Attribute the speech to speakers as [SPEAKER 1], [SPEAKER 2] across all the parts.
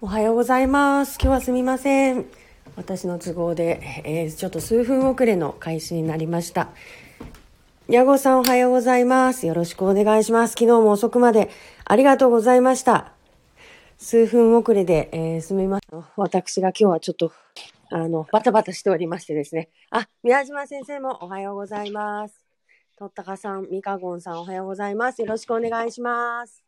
[SPEAKER 1] おはようございます。今日はすみません。私の都合で、えーちょっと数分遅れの開始になりました。ヤゴさんおはようございます。よろしくお願いします。昨日も遅くまでありがとうございました。数分遅れで、えーすみません。私が今日はちょっと、あの、バタバタしておりましてですね。あ、宮島先生もおはようございます。とったかさん、みかごんさんおはようございます。よろしくお願いします。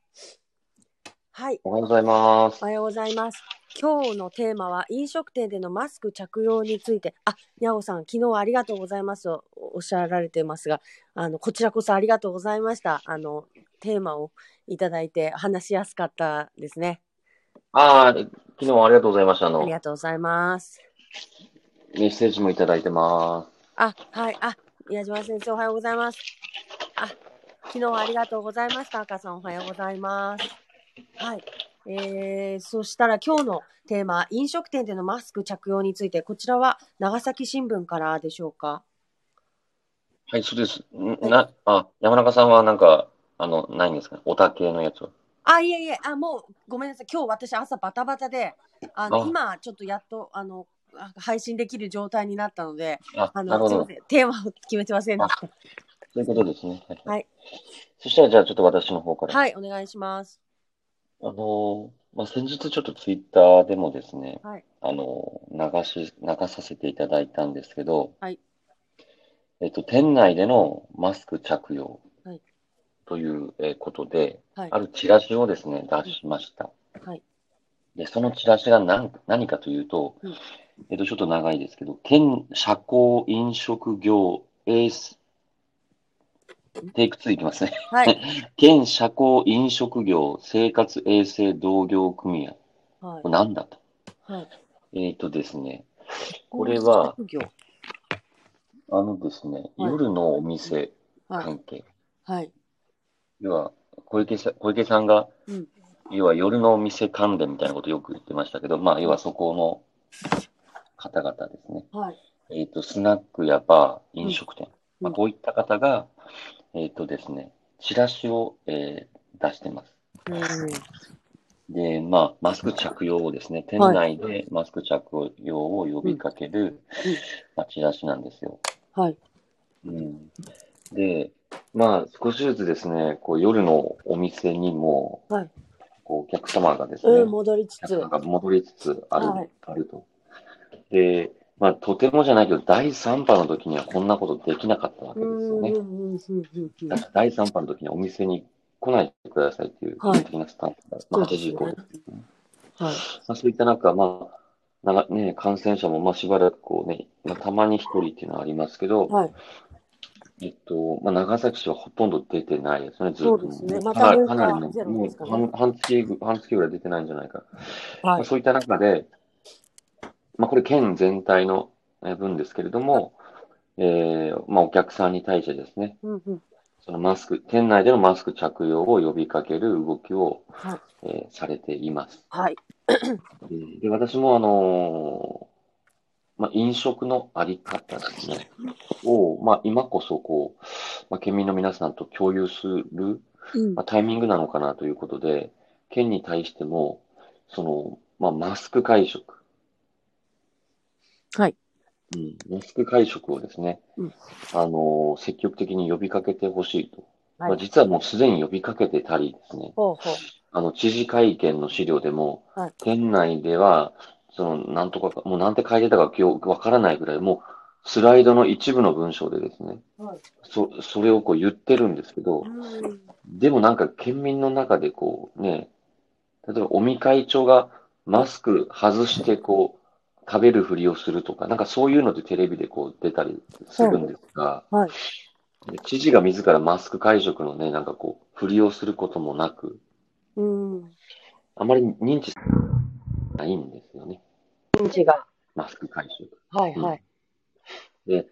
[SPEAKER 1] はい。
[SPEAKER 2] おはようございます
[SPEAKER 1] お。はようございます。今日のテーマは飲食店でのマスク着用について、あ、にゃおさん、昨日はありがとうございますとおっしゃられてますが、あの、こちらこそありがとうございました。あの、テーマをいただいて話しやすかったですね。
[SPEAKER 2] ああ、昨日はありがとうございました。あの
[SPEAKER 1] あり、がとうございます。
[SPEAKER 2] メッセージもいただいてま
[SPEAKER 1] あ、はい、あ、宮島先生おはようございます。あ、昨日はありがとうございました。赤さんおはようございます。はい。えー、そしたら今日のテーマ、飲食店でのマスク着用について、こちらは長崎新聞からでしょうか？
[SPEAKER 2] す。はい、そうです。んな、あ、山中さんはなんか、あの、ないんですか？ね。オタ系のやつは？
[SPEAKER 1] あ、いえいえ、あ、もうごめんなさい。今日私朝バタバタで、あの、
[SPEAKER 2] あ
[SPEAKER 1] 今ちょっとやっと、あの、あ配信できる状態になったので、
[SPEAKER 2] あ、
[SPEAKER 1] あ。のすいません。テーマを決めてませんでした。
[SPEAKER 2] そういうことですね。はい。
[SPEAKER 1] はい
[SPEAKER 2] そしたら、じゃあちょっと私の方から。
[SPEAKER 1] はい、お願いします。
[SPEAKER 2] あの、まあ、先日ちょっとツイッターでもですね、
[SPEAKER 1] はい。
[SPEAKER 2] あの、流し、流させていただいたんですけど、
[SPEAKER 1] はい。
[SPEAKER 2] えっと、店内でのマスク着用
[SPEAKER 1] はい。
[SPEAKER 2] というえーことで、
[SPEAKER 1] はい。
[SPEAKER 2] あるチラシをですね、出しました。
[SPEAKER 1] はい。
[SPEAKER 2] で、そのチラシが何何かというと、
[SPEAKER 1] うん。
[SPEAKER 2] えっと、ちょっと長いですけど、県社交飲食業エース、テイク2いきますね。
[SPEAKER 1] はい。
[SPEAKER 2] 県社交飲食業生活衛生同業組合。
[SPEAKER 1] はい
[SPEAKER 2] これ。何だと。
[SPEAKER 1] はい。
[SPEAKER 2] えっとですね、これはあのですね、
[SPEAKER 1] はい
[SPEAKER 2] 夜のお店
[SPEAKER 1] はい。
[SPEAKER 2] 関係。
[SPEAKER 1] はい。
[SPEAKER 2] 要は、小池さん、小池さんが、
[SPEAKER 1] うん
[SPEAKER 2] 要は夜のお店関連みたいなことをよく言ってましたけど、まあ、要はそこの方々ですね。
[SPEAKER 1] はい。
[SPEAKER 2] えっ、と、スナックやバー、飲食店。
[SPEAKER 1] うん
[SPEAKER 2] まあ、こういった方が、えっ、とですね、チラシを、えー出してます。
[SPEAKER 1] うん。
[SPEAKER 2] で、まあ、マスク着用をですね、店内でマスク着用を呼びかける、
[SPEAKER 1] うん
[SPEAKER 2] まあ、チラシなんですよ。
[SPEAKER 1] はい。
[SPEAKER 2] うん。で、まあ、少しずつですね、こう夜のお店にも、
[SPEAKER 1] はい
[SPEAKER 2] こうお客様がですね、
[SPEAKER 1] うん、戻りつつ
[SPEAKER 2] 戻りつつある、
[SPEAKER 1] はい
[SPEAKER 2] あると。で、まあ、とてもじゃないけど、第3波の時にはこんなことできなかったわけですよね。だから第3波の時にはお店に来ないでくださいっていう
[SPEAKER 1] はい
[SPEAKER 2] 基本的なスタンスが、まあ、8
[SPEAKER 1] そうですよね
[SPEAKER 2] 時以降ですね。
[SPEAKER 1] はい。
[SPEAKER 2] まあ、そういった中、まあ、なね、感染者もまあしばらくこうね、まあ、たまに一人っていうのはありますけど、
[SPEAKER 1] はい。
[SPEAKER 2] えっと、まあ、長崎市はほとんど出てないですね、ずっと。
[SPEAKER 1] そうですね
[SPEAKER 2] も
[SPEAKER 1] また
[SPEAKER 2] かなりかなりの、もう半半月ぐ、半月ぐらい出てないんじゃないか。ま
[SPEAKER 1] はい。
[SPEAKER 2] あそういった中で、まあ、これ県全体のえー分ですけれども、えーまあ、お客さんに対してですね、
[SPEAKER 1] うんうん。
[SPEAKER 2] そのマスク、店内でのマスク着用を呼びかける動きを、
[SPEAKER 1] はい。
[SPEAKER 2] えーされています。
[SPEAKER 1] はい。
[SPEAKER 2] でで、私もあのーまあ、飲食のあり方ですね、を、まあ、今こそこう、まあ、県民の皆さんと共有する、
[SPEAKER 1] うん
[SPEAKER 2] まあ、タイミングなのかなということで、県に対しても、その、まあ、マスク会食、
[SPEAKER 1] はい。
[SPEAKER 2] うん、マスク会食をですね、
[SPEAKER 1] うん
[SPEAKER 2] あのー積極的に呼びかけてほしいと。
[SPEAKER 1] はい
[SPEAKER 2] まあ、実はもうすでに呼びかけてたりですね、
[SPEAKER 1] ほうほう。
[SPEAKER 2] あの、知事会見の資料でも、
[SPEAKER 1] はい
[SPEAKER 2] 店内では、その、なんとかか、もうなんて書いてたか今日わからないぐらい、もう、スライドの一部の文章でですね、
[SPEAKER 1] はい。
[SPEAKER 2] そ、それをこう言ってるんですけど、
[SPEAKER 1] うん。
[SPEAKER 2] でもなんか県民の中でこうね、例えば尾身会長がマスク外してこう、食べるふりをするとか、なんかそういうのでテレビでこう出たりするんですが、
[SPEAKER 1] はい。
[SPEAKER 2] で知事が自らマスク会食のね、なんかこう、ふりをすることもなく、
[SPEAKER 1] うん。
[SPEAKER 2] あまり認知ないんですよね。
[SPEAKER 1] 認知が。
[SPEAKER 2] マスク会食。
[SPEAKER 1] はいはい。
[SPEAKER 2] で、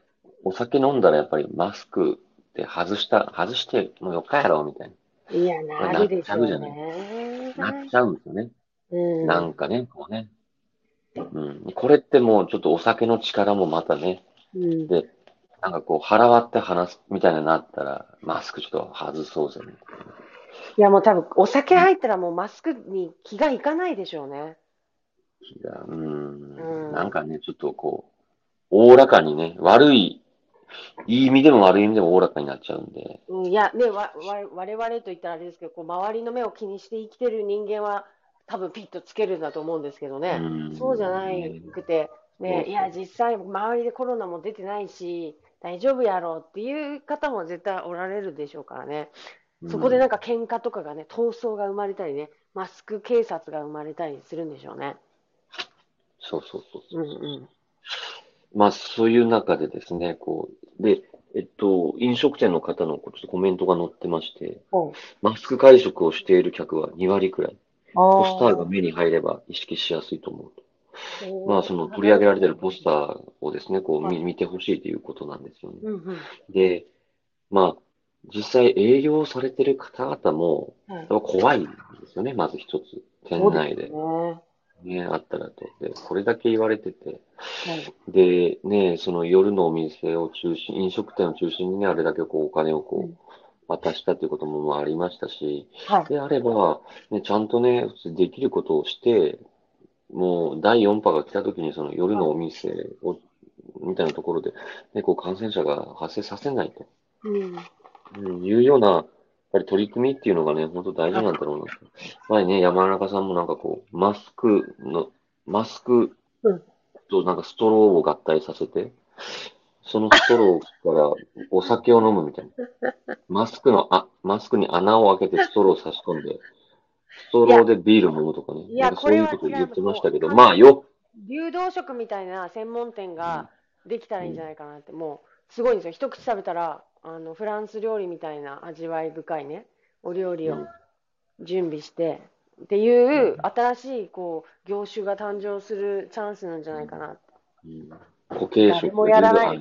[SPEAKER 2] お酒飲んだらやっぱりマスクって外した、外してもうよかやろ、みたい
[SPEAKER 1] いや、なるでしょう
[SPEAKER 2] なっちゃう
[SPEAKER 1] ね。
[SPEAKER 2] な。なっちゃうんですよね。
[SPEAKER 1] うん。
[SPEAKER 2] なんかね、こうね。うん。これってもうちょっとお酒の力もまたね、
[SPEAKER 1] うん。
[SPEAKER 2] で、なんかこう腹割って話すみたいになったら、マスクちょっと外そうぜ、みたいな。
[SPEAKER 1] いや、もう多分、お酒入ったらもうマスクに気がいかないでしょうね。
[SPEAKER 2] 気が、うん
[SPEAKER 1] うん
[SPEAKER 2] なんかね、ちょっとこう、おおらかにね、悪い、いい意味でも悪い意味でもおおらかになっちゃうんで、
[SPEAKER 1] うん、いや、ね、わ、わ、我々と言ったらあれですけど、こう、周りの目を気にして生きてる人間は、多分ピッとつけるんだと思うんですけどね。
[SPEAKER 2] うん
[SPEAKER 1] そうじゃないくて、ね、いや、実際、周りでコロナも出てないし、大丈夫やろうっていう方も絶対おられるでしょうからね。そこでなんか喧嘩とかがね、闘争が生まれたりね、マスク警察が生まれたりするんでしょうね。
[SPEAKER 2] そうそうそうそうう。
[SPEAKER 1] んうん。
[SPEAKER 2] まあ、そういう中でですね、こう、で、えっと、飲食店の方のちょっとコメントが載ってまして、
[SPEAKER 1] お
[SPEAKER 2] マスク会食をしている客は2割くらい、
[SPEAKER 1] ポ
[SPEAKER 2] ポスターが目に入れば意識しやすいと思うと。まあ、その取り上げられているポスターをですね、こう見見てほしいということなんですよね。
[SPEAKER 1] うんうん。
[SPEAKER 2] で、まあ、実際営業されてる方々も、怖いんですよね、まず一つ。店内で。
[SPEAKER 1] ね。
[SPEAKER 2] ね、あったらと。で、これだけ言われてて。
[SPEAKER 1] はい。
[SPEAKER 2] で、ね、その夜のお店を中心、飲食店を中心にね、あれだけこうお金をこ
[SPEAKER 1] うん
[SPEAKER 2] う、渡したということもまあありましたし、
[SPEAKER 1] はい。
[SPEAKER 2] であれば、ね、ちゃんとね、できることをして、もう第4波が来た時にその夜のお店を、みたいなところで、ね、こう感染者が発生させないと。
[SPEAKER 1] うん。
[SPEAKER 2] うん、いうような、やっぱり取り組みっていうのがね、本当大事なんだろうなと。前ね、山中さんもなんかこう、マスクの、マスク
[SPEAKER 1] うん
[SPEAKER 2] となんかストローを合体させて、そのストローからお酒を飲むみたいな。マスクの、あ、マスクに穴を開けてストローを差し込んで、ストローでビール飲むとかね。
[SPEAKER 1] いや
[SPEAKER 2] なんかそういうこと言ってましたけど、まあよ、
[SPEAKER 1] 流動食みたいな専門店ができたらいいんじゃないかなって、もうすごいんですよ。一口食べたら、あの、フランス料理みたいな味わい深いね、お料理を
[SPEAKER 2] うん。
[SPEAKER 1] 準備して、っていう新しい、こう、業種が誕生するチャンスなんじゃないかなって。
[SPEAKER 2] うん固形
[SPEAKER 1] 誰
[SPEAKER 2] 食
[SPEAKER 1] もやらない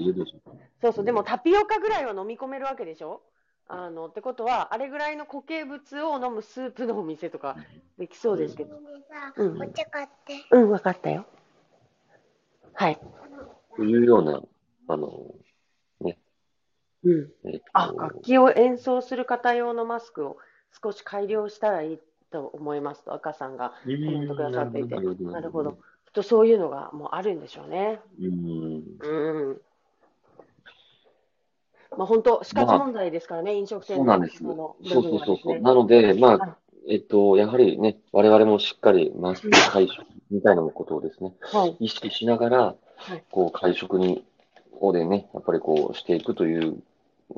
[SPEAKER 1] そうそう、でもタピオカぐらいは飲み込めるわけでしょ？あの、ってことは、あれぐらいの固形物を飲むスープのお店とかできそうですけど。うん
[SPEAKER 3] お茶買って。
[SPEAKER 1] うん、わかったよ。はい。
[SPEAKER 2] というような、あの、
[SPEAKER 1] うん。
[SPEAKER 2] えっと、
[SPEAKER 1] あ、楽器を演奏する方用のマスクを少し改良したらいいと思いますと、赤さんがコメントくださっていて。
[SPEAKER 2] うん
[SPEAKER 1] なるほど。とそういうのがもうあるんでしょうね。
[SPEAKER 2] うん。
[SPEAKER 1] うん。まあ本当、死活問題ですからね、飲食店
[SPEAKER 2] そうなんです。
[SPEAKER 1] その部
[SPEAKER 2] そうそうそうそう。なので、ま
[SPEAKER 1] はい
[SPEAKER 2] あ、えっと、やはりね、我々もしっかりマスク会食みたいなことをですね、
[SPEAKER 1] はい。
[SPEAKER 2] 意識しながら
[SPEAKER 1] はい、
[SPEAKER 2] こう、会食に、をでね、やっぱりこう、していくという、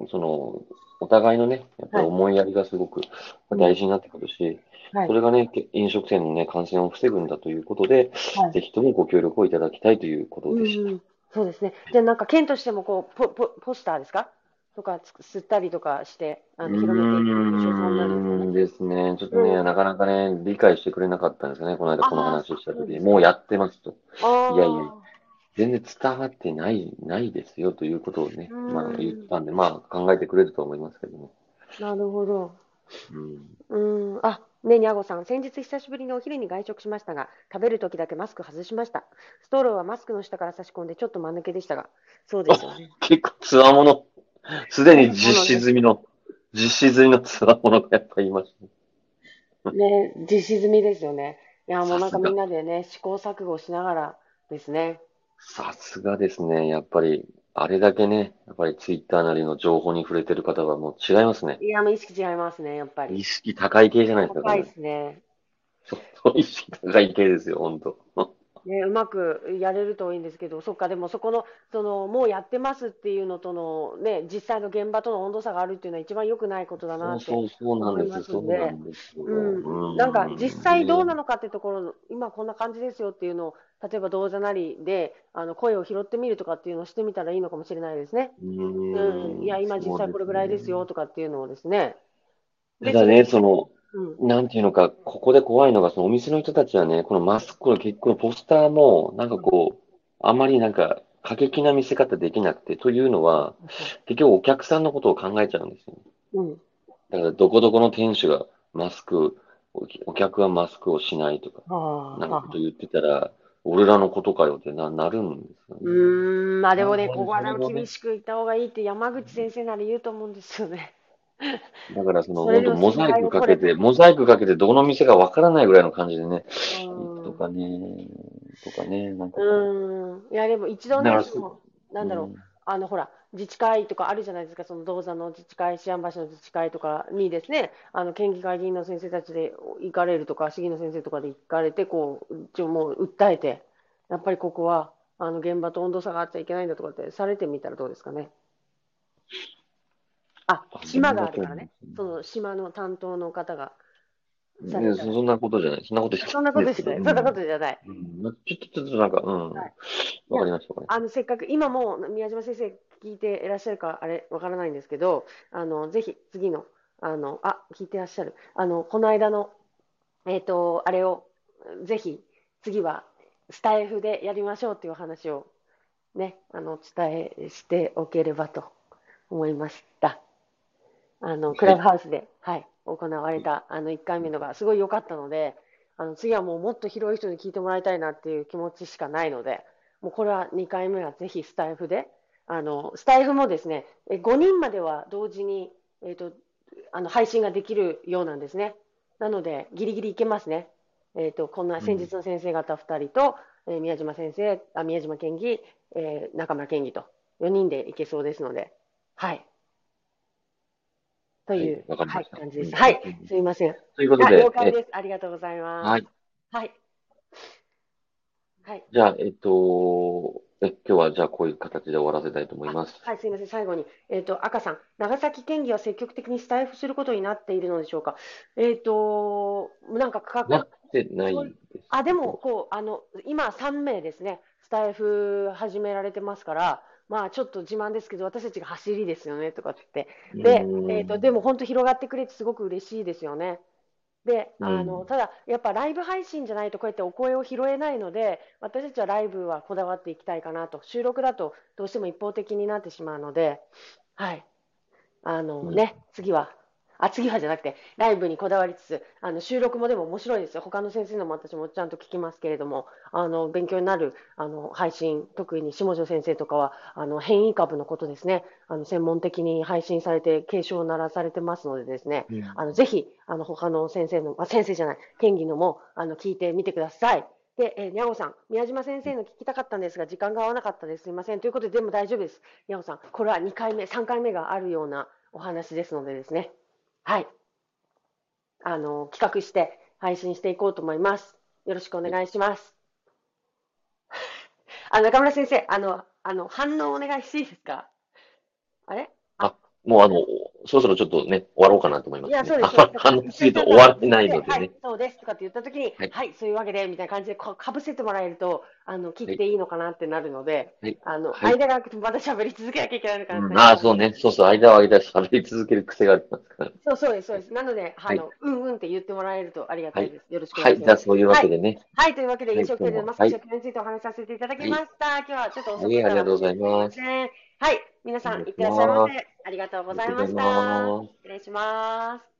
[SPEAKER 2] その、お互いのね、やっぱり思いやりがすごく大事になってくるし、
[SPEAKER 1] はい
[SPEAKER 2] それがね、飲食店のね、感染を防ぐんだということで、
[SPEAKER 1] はい
[SPEAKER 2] ぜひともご協力をいただきたいということでした。
[SPEAKER 1] うん、そうですね。じゃあなんか県としてもこうポポポスターですか？とかつ吸ったりとかしてあの広めていく所存なんですね。
[SPEAKER 2] ですね。ちょっとね、
[SPEAKER 1] うん
[SPEAKER 2] なかなかね、理解してくれなかったんですよね。この間この話をした時に。もうやってますと。いやいや全然伝わってない、ないですよということをね、
[SPEAKER 1] うん
[SPEAKER 2] まあ言ったんで、まあ考えてくれると思いますけどね。
[SPEAKER 1] なるほど。
[SPEAKER 2] うん。
[SPEAKER 1] うん。あ、ねにゃごさん、先日久しぶりにお昼に外食しましたが、食べるときだけマスク外しました。ストローはマスクの下から差し込んでちょっと間抜けでしたが、そうですよね。
[SPEAKER 2] 結構つわもの、すでに実施済みの、実施済みのつわものがやっぱりいましたね。
[SPEAKER 1] ね、実施済みですよね。いや、もうなんかみんなでね、試行錯誤しながらですね。
[SPEAKER 2] さすがですね。やっぱり、あれだけね、やっぱりツイッターなりの情報に触れてる方はもう違いますね。
[SPEAKER 1] いや、もう意識違いますね、やっぱり。
[SPEAKER 2] 意識高い系じゃないですか、
[SPEAKER 1] 高いですね。
[SPEAKER 2] そう意識高い系ですよ、本当。
[SPEAKER 1] ね、うまくやれるといいんですけど、そっか、でもそこの、その、もうやってますっていうのとの、ね、実際の現場との温度差があるっていうのは一番良くないことだなって。思いますんで。うん、なんか実際どうな
[SPEAKER 2] の
[SPEAKER 1] のかってところ、今こんな感じですよっていうのを、例えば動画なりであの声を拾ってみるとかっていうのをしてみたらいいのかもしれないですね。
[SPEAKER 2] う
[SPEAKER 1] うん、いや、今実際これぐらいですよとかっていうのをですね。
[SPEAKER 2] ただね、その、
[SPEAKER 1] うん、
[SPEAKER 2] なんていうのか、ここで怖いのが、そのお店の人たちはね、このマスクの結構ポスターも、なんかこう、あまりなんか過激な見せ方できなくて、というのは、結局お客さんのことを考えちゃうんですよ。
[SPEAKER 1] うん、
[SPEAKER 2] だから、どこどこの店主がマスク、おお客はマスクをしないとか、
[SPEAKER 1] はあ
[SPEAKER 2] なんかこと言ってたら、俺らのことかよってな、なるんですよ
[SPEAKER 1] う
[SPEAKER 2] ね。
[SPEAKER 1] ーん、まあでもね、ここは厳しく言った方がいいって山口先生なら言うと思うんですよね。
[SPEAKER 2] だから、その、本当モザイクかけて、モザイクかけてどこの店かわからないぐらいの感じでね、
[SPEAKER 1] うん
[SPEAKER 2] とかね、とかね、なんか
[SPEAKER 1] う。ーん。いや、でも一度ねなんだろう、
[SPEAKER 2] うん
[SPEAKER 1] あの、ほら、自治会とかあるじゃないですか、その銅座の自治会、思案橋の自治会とかにですね、あの、県議会議員の先生たちで行かれるとか、市議の先生とかで行かれて、こう、一応もう訴えて、やっぱりここは、あの、現場と温度差があっちゃいけないんだとかってされてみたらどうですかね？あ、島があるからね。その島の担当の方がされ
[SPEAKER 2] ね
[SPEAKER 1] たら。
[SPEAKER 2] そんなことじゃない。そんなことじゃない。
[SPEAKER 1] そんなことですね。そんなことじゃない。
[SPEAKER 2] うんまあちょっと、ちょっとなんか、うん。
[SPEAKER 1] はい
[SPEAKER 2] わかりました、
[SPEAKER 1] あのせっかく今も宮島先生聞いていらっしゃるかあれわからないんですけど、あのぜひ次のあのあ聞いてらっしゃるあのこの間のえっ、とあれをぜひ次はスタイフでやりましょうっていうお話をねあのお伝えしておければと思いました。あのクラブハウスで、はい、行われたあの1回目のがすごい良かったので、あの次はもうもっと広い人に聞いてもらいたいなっていう気持ちしかないので、もうこれは2回目はぜひスタイフで、あのスタイフもですね、え5人までは同時に、えー、とあの配信ができるようなんですね。なので、ギリギリいけますね。えー、とこんな先日の先生方2人と、えー宮島先生、あ宮島県議、えー中村県議と4人でいけそうですので、はい。という、
[SPEAKER 2] はい
[SPEAKER 1] はい感じです。
[SPEAKER 2] うん
[SPEAKER 1] はい
[SPEAKER 2] うん、
[SPEAKER 1] すみません。
[SPEAKER 2] た。ということ
[SPEAKER 1] あ
[SPEAKER 2] で、え
[SPEAKER 1] 了解です。ありがとうございます。
[SPEAKER 2] はい。
[SPEAKER 1] はい。はい。
[SPEAKER 2] じゃあ、えっと、え今日はじゃあこういう形で終わらせたいと思います。
[SPEAKER 1] はい、すみません。最後に、えっ、と、赤さん、長崎県議は積極的にスタイフすることになっているのでしょうか。えっ、と、なんか価
[SPEAKER 2] なっ
[SPEAKER 1] 格、
[SPEAKER 2] てない。
[SPEAKER 1] あ、でも、こう、あの、今3名ですね、スタイフ始められてますから、まあ、ちょっと自慢ですけど、私たちが走りですよね、とかって。で、
[SPEAKER 2] うん
[SPEAKER 1] えっ、と、でも本当広がってくれてすごく嬉しいですよね。で、あの、
[SPEAKER 2] うん
[SPEAKER 1] ただ、やっぱライブ配信じゃないとこうやってお声を拾えないので、私たちはライブはこだわっていきたいかなと。収録だとどうしても一方的になってしまうので、はい。あの
[SPEAKER 2] うん
[SPEAKER 1] ね、次は、あ、次はじゃなくて、ライブにこだわりつつ、あの、収録もでも面白いですよ。他の先生のも私もちゃんと聞きますけれども、あの、勉強になる、あの、配信、特に下條先生とかは、あの、変異株のことですね、あの、専門的に配信されて、警鐘を鳴らされてますのでですね、
[SPEAKER 2] うん
[SPEAKER 1] あの、ぜひ、あの、他の先生の、あ、先生じゃない、県議のも、あの、聞いてみてください。で、えー、にゃごさん、宮島先生の聞きたかったんですが、時間が合わなかったです。すみません。ということで、でも大丈夫です。にゃごさん、これは2回目、3回目があるようなお話ですのでですね。はい。あの、企画して配信していこうと思います。よろしくお願いします。あの、中村先生、あの、あの、反応お願いしていいですか？あれ？
[SPEAKER 2] もうあの、そろそろちょっとね、終わろうかなと思います、ね。
[SPEAKER 1] いや、そうです。
[SPEAKER 2] あ反応すると終わってないのでね
[SPEAKER 1] はい。、そうですとかって言ったときに、
[SPEAKER 2] はい
[SPEAKER 1] はい、そういうわけで、みたいな感じで、こう、かぶせてもらえると、あの、切っていいのかなってなるので、
[SPEAKER 2] はい
[SPEAKER 1] あの、
[SPEAKER 2] はい
[SPEAKER 1] 間が空くとまた喋り続けなきゃいけないのかなって
[SPEAKER 2] うんああ、そうね。そうそう。間は間で喋り続ける癖がありますから。
[SPEAKER 1] そうそうです、そうです。なので、あの、
[SPEAKER 2] は
[SPEAKER 1] うんうんって言ってもらえるとありがたいです。よろしくお
[SPEAKER 2] はい。
[SPEAKER 1] 願いします。
[SPEAKER 2] じゃあそういうわけでね。
[SPEAKER 1] はい、というわけで、
[SPEAKER 2] はい
[SPEAKER 1] 飲食店でマスク食についてお話しさせていただきました。今日はちょっと遅く
[SPEAKER 2] はいありがとうございます
[SPEAKER 1] はい、皆さん、いってらっしゃいませ。ありがとうございました。失礼します。